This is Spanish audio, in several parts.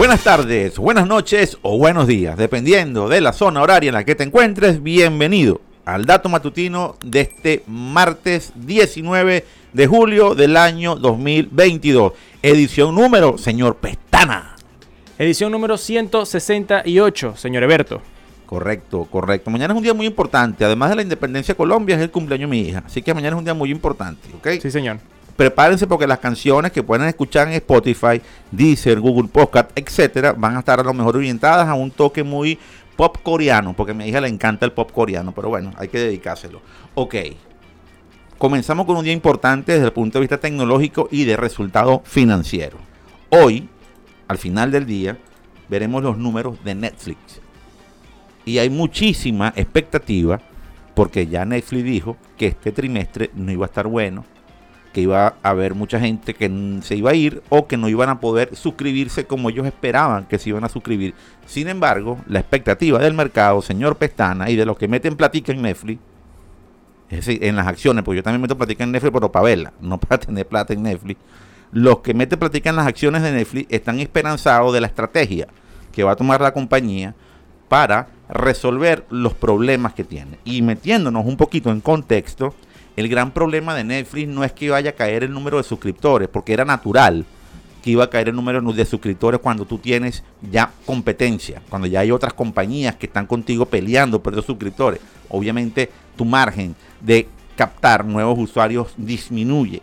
Buenas tardes, buenas noches o buenos días, dependiendo de la zona horaria en la que te encuentres. Bienvenido al dato matutino de este martes 19 de julio del año 2022. Edición número, señor Pestana. Edición número 168, señor Eberto. Correcto, correcto. Mañana es un día muy importante. Además de la independencia de Colombia, es el cumpleaños de mi hija. Así que mañana es un día muy importante, ¿ok? Sí, señor. Prepárense porque las canciones que pueden escuchar en Spotify, Deezer, Google Podcast, etcétera, van a estar a lo mejor orientadas a un toque muy pop coreano, porque a mi hija le encanta el pop coreano, pero bueno, hay que dedicárselo. Ok. Comenzamos con un día importante desde el punto de vista tecnológico y de resultado financiero. Hoy, al final del día, veremos los números de Netflix. Y hay muchísima expectativa porque ya Netflix dijo que este trimestre no iba a estar bueno, que iba a haber mucha gente que se iba a ir o que no iban a poder suscribirse como ellos esperaban que se iban a suscribir. Sin embargo, la expectativa del mercado, señor Pestana, y de los que meten platica en Netflix, es decir, en las acciones, porque yo también meto platica en Netflix, pero para verla, no para tener plata en Netflix. Los que meten platica en las acciones de Netflix están esperanzados de la estrategia que va a tomar la compañía para resolver los problemas que tiene. Y metiéndonos un poquito en contexto, el gran problema de Netflix no es que vaya a caer el número de suscriptores, porque era natural que iba a caer el número de suscriptores cuando tú tienes ya competencia, cuando ya hay otras compañías que están contigo peleando por los suscriptores. Obviamente tu margen de captar nuevos usuarios disminuye.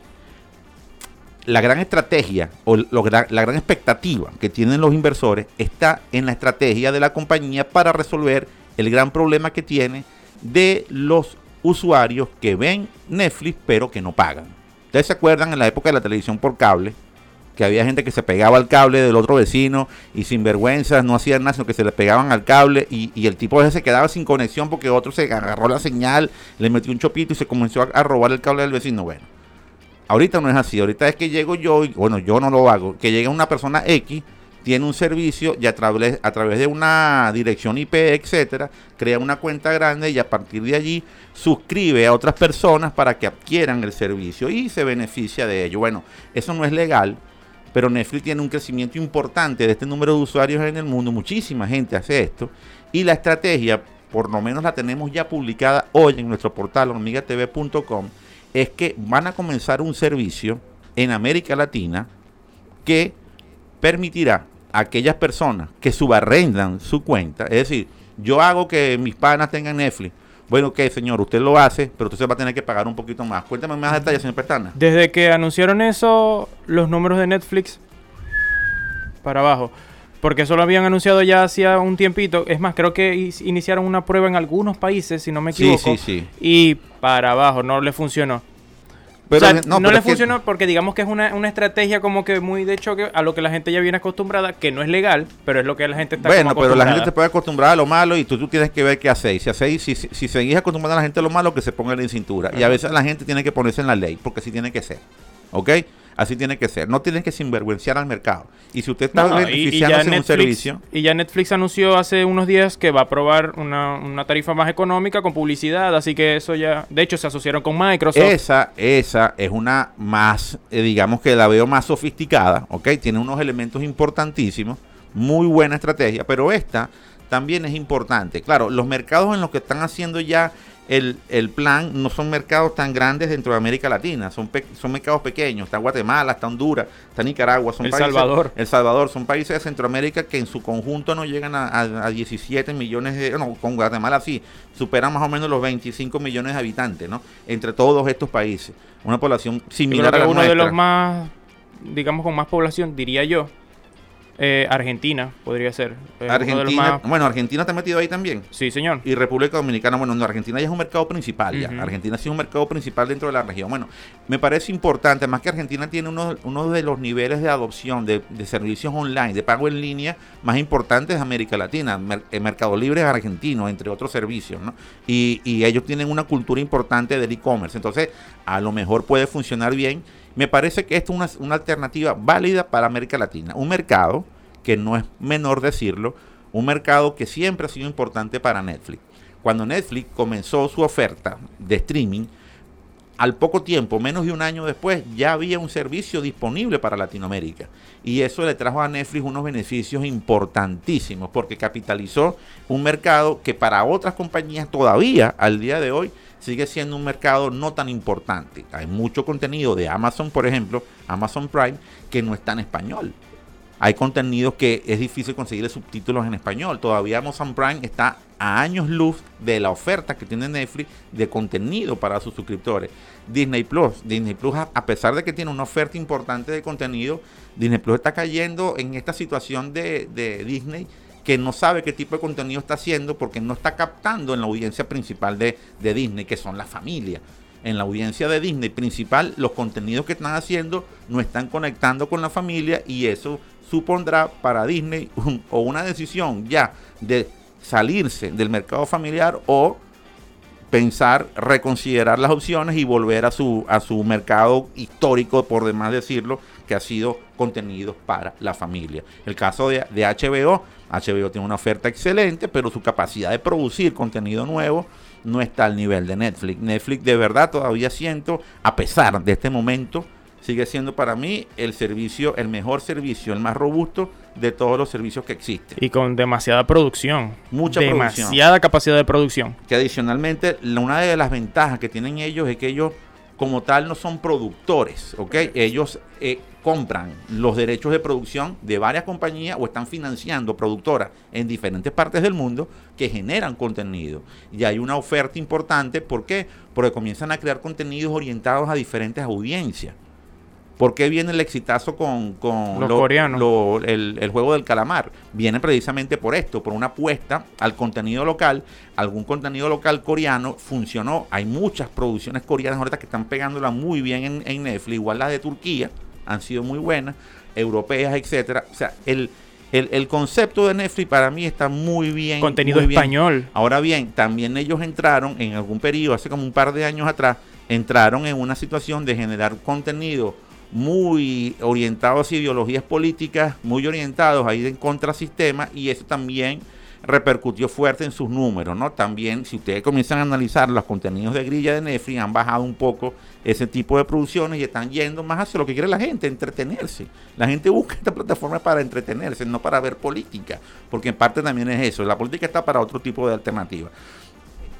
La gran estrategia o la gran expectativa que tienen los inversores está en la estrategia de la compañía para resolver el gran problema que tiene de los usuarios que ven Netflix pero que no pagan. Ustedes se acuerdan en la época de la televisión por cable, que había gente que se pegaba al cable del otro vecino y sin vergüenza no hacían nada, sino que se le pegaban al cable y, el tipo se quedaba sin conexión porque otro se agarró la señal, le metió un chopito y se comenzó a, a robar el cable del vecino. Bueno, ahorita no es así, ahorita es que llego yo, y bueno, yo no lo hago, que llegue una persona X tiene un servicio y a través, de una dirección IP, etcétera, crea una cuenta grande y a partir de allí suscribe a otras personas para que adquieran el servicio y se beneficia de ello. Bueno, eso no es legal, pero Netflix tiene un crecimiento importante de este número de usuarios en el mundo, muchísima gente hace esto y la estrategia, por lo menos la tenemos ya publicada hoy en nuestro portal hormigatv.com, es que van a comenzar un servicio en América Latina que permitirá aquellas personas que subarrendan su cuenta, es decir, yo hago que mis panas tengan Netflix. Bueno, ok, señor, usted lo hace, pero usted va a tener que pagar un poquito más. Cuéntame más detalles, señor Pestana. Desde que anunciaron eso, los números de Netflix para abajo. Porque eso lo habían anunciado ya hacía un tiempito. Es más, creo que iniciaron una prueba en algunos países, si no me equivoco. Sí, sí, sí. Y para abajo, no le funcionó no, le funcionó porque digamos que es una, estrategia como que muy de choque a lo que la gente ya viene acostumbrada, que no es legal, pero es lo que la gente está Bueno, pero la gente te puede acostumbrar a lo malo y tú, tú tienes que ver qué hacéis. Si hacéis, si, si, seguís acostumbrando a la gente a lo malo, que se ponga en cintura. Y a veces la gente tiene que ponerse en la ley, porque así tiene que ser. ¿Ok? Así tiene que ser. No tienen que sinvergüenciar al mercado. Y si usted está beneficiándose de un servicio. Y ya Netflix anunció hace unos días que va a aprobar una, tarifa más económica con publicidad. Así que eso ya. De hecho, se asociaron con Microsoft. Esa, esa es una más, eh, digamos que la veo más sofisticada. ¿Ok? Tiene unos elementos importantísimos. Muy buena estrategia. Pero esta también es importante. Claro, los mercados en los que están haciendo ya el, plan no son mercados tan grandes dentro de América Latina, son, son mercados pequeños, está Guatemala, está Honduras, está Nicaragua, son el Salvador. El Salvador, son países de Centroamérica que en su conjunto no llegan a, 17 millones de, no, con Guatemala sí, superan más o menos los 25 millones de habitantes, ¿no? Entre todos estos países, una población similar a la uno de los más, digamos, con más población, diría yo, eh, Argentina podría ser. Argentina, bueno, Argentina está metido ahí también. Sí, señor. Y República Dominicana, bueno, no, Argentina ya es un mercado principal, ya. Argentina sí es un mercado principal dentro de la región. Bueno, me parece importante, además que Argentina tiene uno, uno de los niveles de adopción de, servicios online, de pago en línea más importantes de América Latina. el Mercado Libre es argentino, entre otros servicios, ¿no? Y, y ellos tienen una cultura importante del e-commerce. Entonces, a lo mejor puede funcionar bien me parece que esto es una, alternativa válida para América Latina. Un mercado, que no es menor decirlo, un mercado que siempre ha sido importante para Netflix. Cuando Netflix comenzó su oferta de streaming, al poco tiempo, menos de un año después, ya había un servicio disponible para Latinoamérica. Y eso le trajo a Netflix unos beneficios importantísimos, porque capitalizó un mercado que para otras compañías todavía, al día de hoy, sigue siendo un mercado no tan importante. Hay mucho contenido de Amazon, por ejemplo, Amazon Prime, que no está en español. Hay contenidos que es difícil conseguir subtítulos en español. Todavía Amazon Prime está a años luz de la oferta que tiene Netflix de contenido para sus suscriptores. Disney Plus, Disney Plus, a pesar de que tiene una oferta importante de contenido, Disney Plus está cayendo en esta situación de, Disney que no sabe qué tipo de contenido está haciendo porque no está captando en la audiencia principal de, de Disney, que son las familias en la audiencia de Disney principal, los contenidos que están haciendo no están conectando con la familia y eso supondrá para Disney o una decisión ya de salirse del mercado familiar o pensar, reconsiderar las opciones y volver a su, a su mercado histórico, por demás decirlo, que ha sido contenido para la familia. El caso de, de HBO, HBO tiene una oferta excelente, pero su capacidad de producir contenido nuevo no está al nivel de Netflix. Netflix de verdad todavía siento, a pesar de este momento, sigue siendo para mí el servicio, el mejor servicio, el más robusto de todos los servicios que existen. Y con demasiada producción. Mucha demasiada capacidad de producción. Que adicionalmente, una de las ventajas que tienen ellos es que ellos como tal no son productores, ¿ok? Ellos eh, compran los derechos de producción de varias compañías o están financiando productoras en diferentes partes del mundo que generan contenido. Y hay una oferta importante, ¿por qué? Porque comienzan a crear contenidos orientados a diferentes audiencias. ¿Por qué viene el exitazo con, con el, juego del calamar? Viene precisamente por esto, por una apuesta al contenido local. Algún contenido local coreano funcionó. Hay muchas producciones coreanas ahorita que están pegándola muy bien en, en Netflix, igual las de Turquía, han sido muy buenas, europeas, etcétera. O sea, el, el, concepto de Netflix para mí está muy bien. Contenido español. Ahora bien, también ellos entraron en algún periodo, hace como un par de años atrás, entraron en una situación de generar contenido muy orientados a ideologías políticas, muy orientados a ir en contrasistema y eso también repercutió fuerte en sus números, ¿no? También, si ustedes comienzan a analizar los contenidos de grilla de Netflix, han bajado un poco ese tipo de producciones y están yendo más hacia lo que quiere la gente, entretenerse. La gente busca esta plataforma para entretenerse, no para ver política, porque en parte también es eso, la política está para otro tipo de alternativa.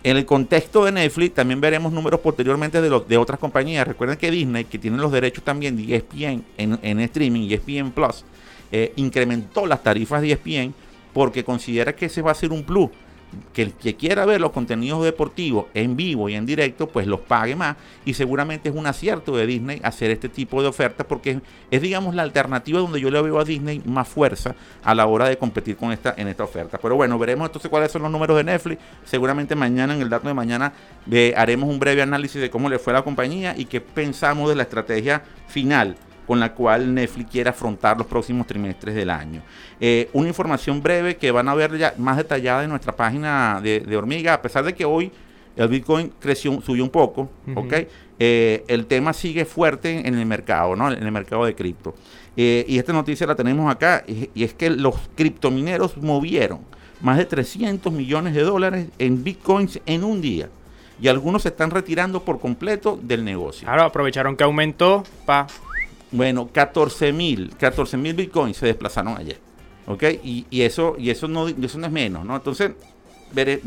En el contexto de Netflix también veremos números posteriormente de, los, de otras compañías. Recuerden que Disney, que tiene los derechos también de ESPN en, en streaming, ESPN Plus, eh, incrementó las tarifas de ESPN porque considera que ese va a ser un plus que el que quiera ver los contenidos deportivos en vivo y en directo, pues los pague más. Y seguramente es un acierto de Disney hacer este tipo de ofertas porque es, digamos, la alternativa donde yo le veo a Disney más fuerza a la hora de competir con esta, en esta oferta. Pero bueno, veremos entonces cuáles son los números de Netflix. Seguramente mañana, en el dato de mañana, haremos un breve análisis de cómo le fue a la compañía y qué pensamos de la estrategia final con la cual Netflix quiere afrontar los próximos trimestres del año. Eh, una información breve que van a ver ya más detallada en nuestra página de, Hormiga, a pesar de que hoy el Bitcoin creció, subió un poco, eh, el tema sigue fuerte en el mercado, ¿no? En el mercado de cripto. Eh, y esta noticia la tenemos acá, y, es que los criptomineros movieron más de 300 millones de dólares en Bitcoins en un día y algunos se están retirando por completo del negocio. Claro, aprovecharon que aumentó, pa, bueno, 14 mil, 14 mil bitcoins se desplazaron ayer. ¿Ok? Y, eso, y eso, no, eso no es menos, ¿no? Entonces,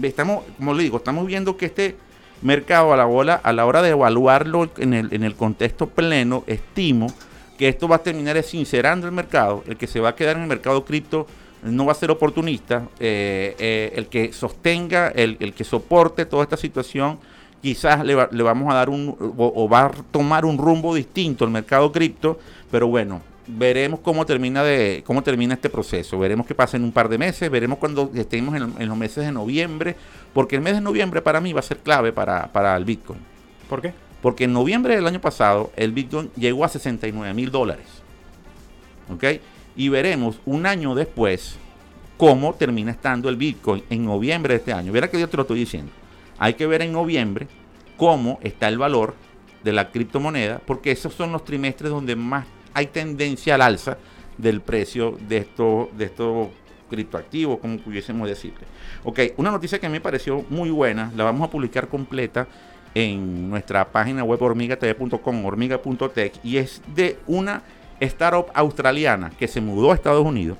estamos, como le digo, estamos viendo que este mercado a la, hora, a la hora de evaluarlo en el, en el contexto pleno, estimo que esto va a terminar sincerando el mercado. El que se va a quedar en el mercado cripto no va a ser oportunista. Eh, eh, el que sostenga, el que soporte toda esta situación quizás le, vamos a dar un o, va a tomar un rumbo distinto el mercado cripto, pero bueno, veremos cómo termina de cómo termina este proceso, veremos qué pasa en un par de meses, veremos cuando estemos en, los meses de noviembre, porque el mes de noviembre para mí va a ser clave para, para el Bitcoin. ¿Por qué? Porque en noviembre del año pasado el Bitcoin llegó a 69 mil dólares. ¿Ok? Y veremos un año después cómo termina estando el Bitcoin en noviembre de este año. Verá que yo te lo estoy diciendo. Hay que ver en noviembre cómo está el valor de la criptomoneda, porque esos son los trimestres donde más hay tendencia al alza del precio de estos, de criptoactivos, como pudiésemos decirle. Ok, una noticia que me pareció muy buena, la vamos a publicar completa en nuestra página web hormigatv.com, hormiga.tech, y es de una startup australiana que se mudó a Estados Unidos,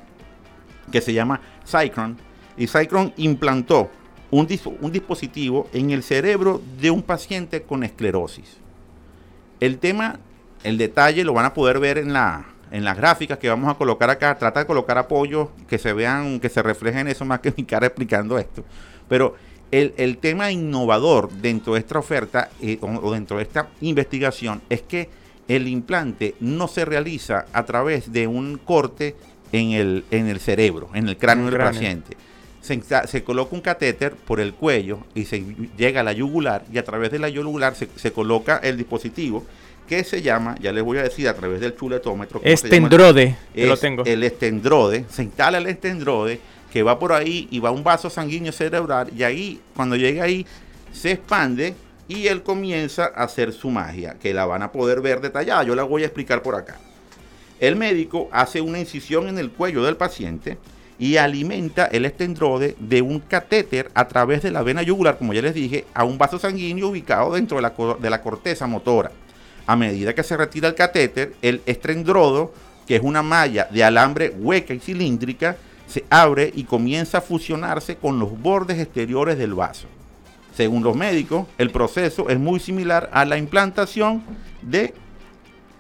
que se llama Cycron, y Cycron implantó un, un dispositivo en el cerebro de un paciente con esclerosis. El tema, el detalle lo van a poder ver en la, en las gráficas que vamos a colocar acá, trata de colocar apoyos que se vean, que se reflejen eso más que mi cara explicando esto. Pero el, tema innovador dentro de esta oferta eh, o, dentro de esta investigación es que el implante no se realiza a través de un corte en el, en el cerebro, en el cráneo del paciente. Se, coloca un catéter por el cuello y se llega a la yugular y a través de la yugular se, coloca el dispositivo que se llama, ya les voy a decir a través del chuletómetro. Estendrode, lo tengo. El estendrode, se instala el estendrode que va por ahí y va un vaso sanguíneo cerebral y ahí, cuando llega ahí, se expande y él comienza a hacer su magia, que la van a poder ver detallada. Yo la voy a explicar por acá. El médico hace una incisión en el cuello del paciente y alimenta el estendrode de un catéter a través de la vena yugular, como ya les dije, a un vaso sanguíneo ubicado dentro de la, de la corteza motora. A medida que se retira el catéter, el estendrodo, que es una malla de alambre hueca y cilíndrica, se abre y comienza a fusionarse con los bordes exteriores del vaso. Según los médicos, el proceso es muy similar a la implantación de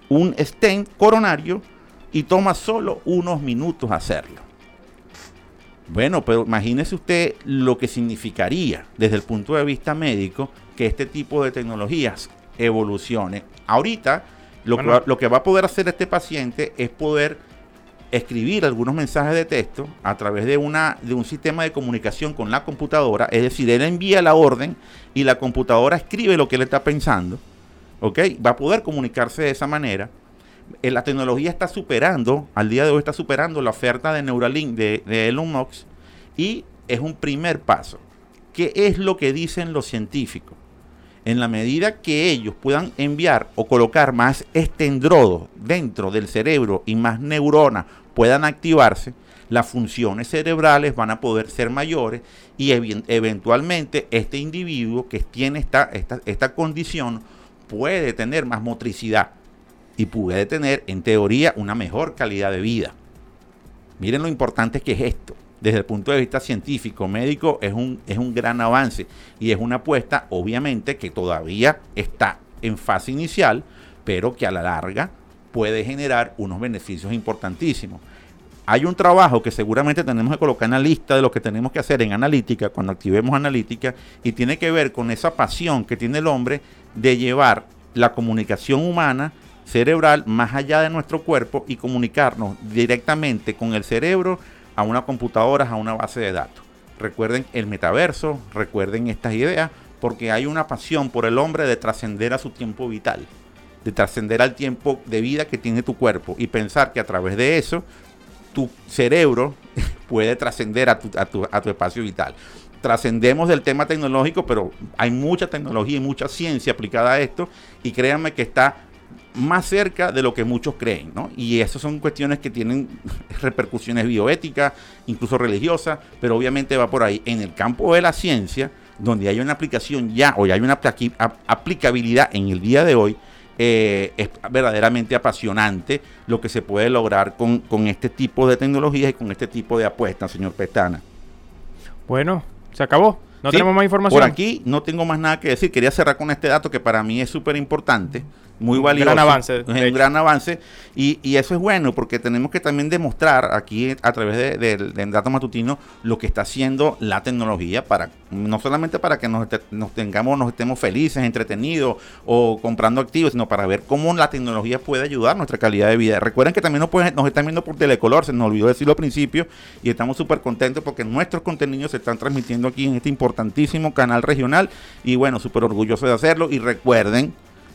un stent coronario y toma solo unos minutos hacerlo. Bueno, pero imagínese usted lo que significaría desde el punto de vista médico que este tipo de tecnologías evolucione. Ahorita lo, que, lo que va a poder hacer este paciente es poder escribir algunos mensajes de texto a través de, una, de un sistema de comunicación con la computadora, es decir, él envía la orden y la computadora escribe lo que él está pensando, ¿ok? Va a poder comunicarse de esa manera. Eh, la tecnología está superando, al día de hoy está superando la oferta de Neuralink de, Elon Musk y es un primer paso. ¿Qué es lo que dicen los científicos? en la medida que ellos puedan enviar o colocar más estendrodos dentro del cerebro y más neuronas puedan activarse, las funciones cerebrales van a poder ser mayores y eventualmente este individuo que tiene esta, esta, esta condición puede tener más motricidad y puede tener en teoría una mejor calidad de vida. Miren lo importante que es esto desde el punto de vista científico, médico, es un, es un gran avance y es una apuesta, obviamente, que todavía está en fase inicial, pero que a la larga puede generar unos beneficios importantísimos. Hay un trabajo que seguramente tenemos que colocar en la lista de lo que tenemos que hacer en analítica, cuando activemos analítica, y tiene que ver con esa pasión que tiene el hombre de llevar la comunicación humana cerebral más allá de nuestro cuerpo y comunicarnos directamente con el cerebro a una computadora, a una base de datos. Recuerden el metaverso, recuerden estas ideas, porque hay una pasión por el hombre de trascender a su tiempo vital, de trascender al tiempo de vida que tiene tu cuerpo y pensar que a través de eso tu cerebro puede trascender a tu, a, tu, espacio vital. Trascendemos del tema tecnológico, pero hay mucha tecnología y mucha ciencia aplicada a esto y créanme que está más cerca de lo que muchos creen, ¿no? Y esas son cuestiones que tienen repercusiones bioéticas, incluso religiosas, pero obviamente va por ahí. En el campo de la ciencia, donde hay una aplicación ya, o ya hay una aplicabilidad en el día de hoy, eh, es verdaderamente apasionante lo que se puede lograr con, con este tipo de tecnologías y con este tipo de apuestas, señor Pestana. Bueno, se acabó. No tenemos más información. Por aquí no tengo más nada que decir. Quería cerrar con este dato que para mí es súper importante muy valioso. Gran avance. Es un gran avance. Y, y, eso es bueno porque tenemos que también demostrar aquí a través del de, dato matutino lo que está haciendo la tecnología para no solamente para que nos, nos tengamos, nos estemos felices, entretenidos o comprando activos, sino para ver cómo la tecnología puede ayudar a nuestra calidad de vida. Recuerden que también nos, pueden, nos están viendo por Telecolor, se nos olvidó decirlo al principio y estamos súper contentos porque nuestros contenidos se están transmitiendo aquí en este importantísimo canal regional y bueno, súper orgulloso de hacerlo y recuerden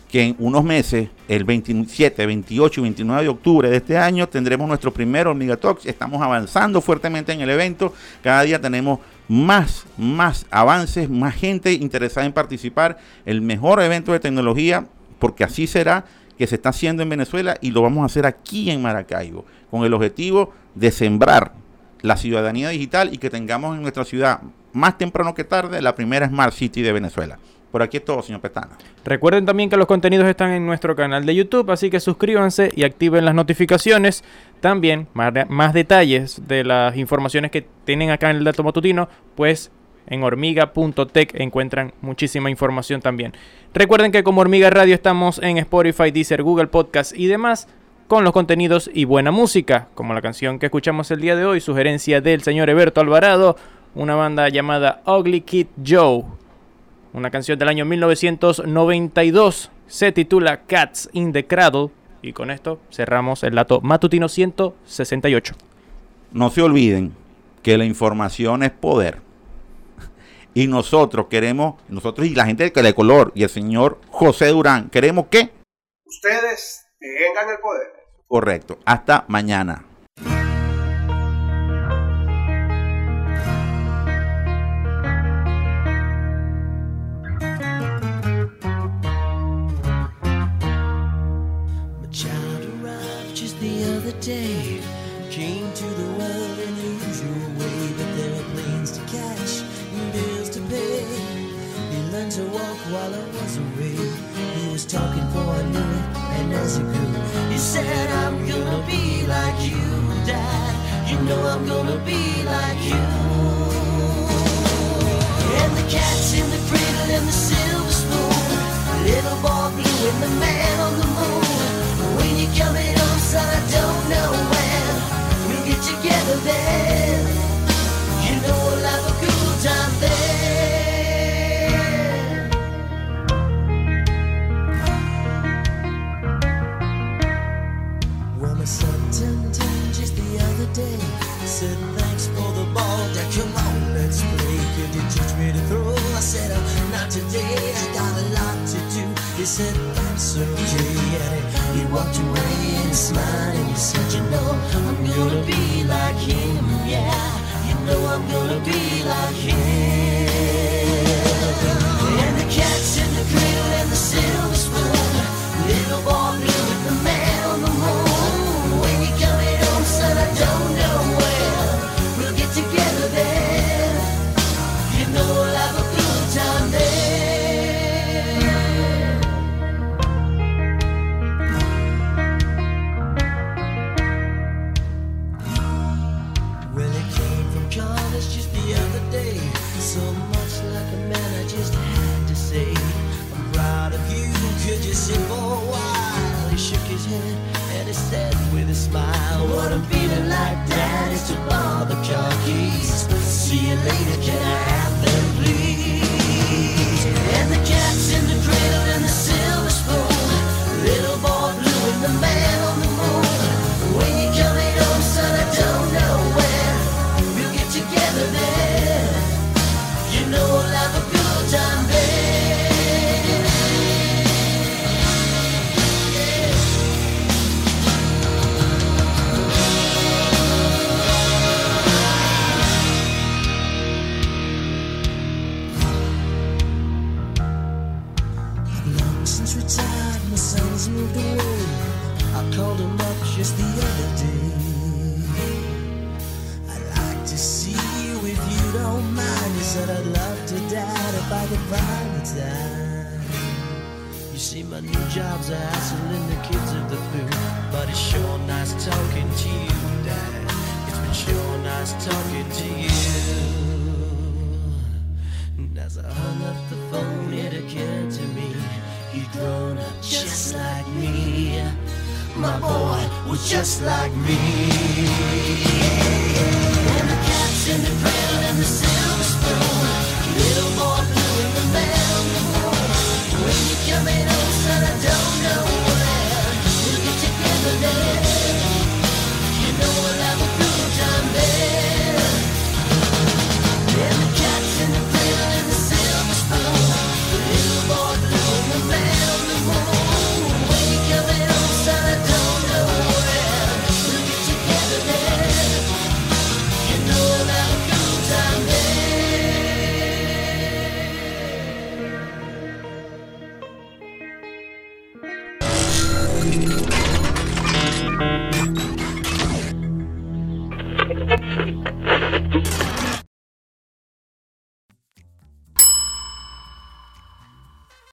que en unos meses, el 27, 28 y 29 de octubre de este año, tendremos nuestro primer Hormiga Talks. Estamos avanzando fuertemente en el evento. Cada día tenemos más, más avances, más gente interesada en participar. El mejor evento de tecnología, porque así será, que se está haciendo en Venezuela y lo vamos a hacer aquí en Maracaibo, con el objetivo de sembrar la ciudadanía digital y que tengamos en nuestra ciudad más temprano que tarde la primera Smart City de Venezuela. Por aquí es todo, señor Petana. Recuerden también que los contenidos están en nuestro canal de YouTube, así que suscríbanse y activen las notificaciones. También más, detalles de las informaciones que tienen acá en el dato matutino, pues en hormiga.tech encuentran muchísima información también. Recuerden que como Hormiga Radio estamos en Spotify, Deezer, Google Podcast y demás con los contenidos y buena música, como la canción que escuchamos el día de hoy, sugerencia del señor Eberto Alvarado, una banda llamada Ugly Kid Joe. Una canción del año 1992 se titula Cats in the Cradle y con esto cerramos el dato matutino 168. No se olviden que la información es poder. Y nosotros queremos, nosotros y la gente de color y el señor José Durán, queremos que ustedes tengan el poder. Correcto. Hasta mañana. Day came to the world in the usual way, but there were planes to catch and bills to pay. He learned to walk while I was away. He was talking for I knew it, and as he grew, he said, "I'm gonna be like you, Dad. You know I'm gonna be like you." And the cats in the cradle and the silver spoon, little boy blue and the man on the moon. When you come in son, I don't know when we'll get together then. You know we'll have a time then. My son just the other day. Said thanks for the ball. Come on, let's play. Could you teach me to throw? I said, oh, not today. I got a lot to do. He said, that's okay. He walked away and you said, you know, I'm gonna be like him, yeah. You know I'm gonna be like him. You see, my new job's a hassling the kids of the food, but it's sure nice talking to you, Dad. It's been sure nice talking to you. And as I hung up the phone, it occurred to me he'd grown up just like me. My boy was just like me. And the cat's in the cradle and the silver spoon. Little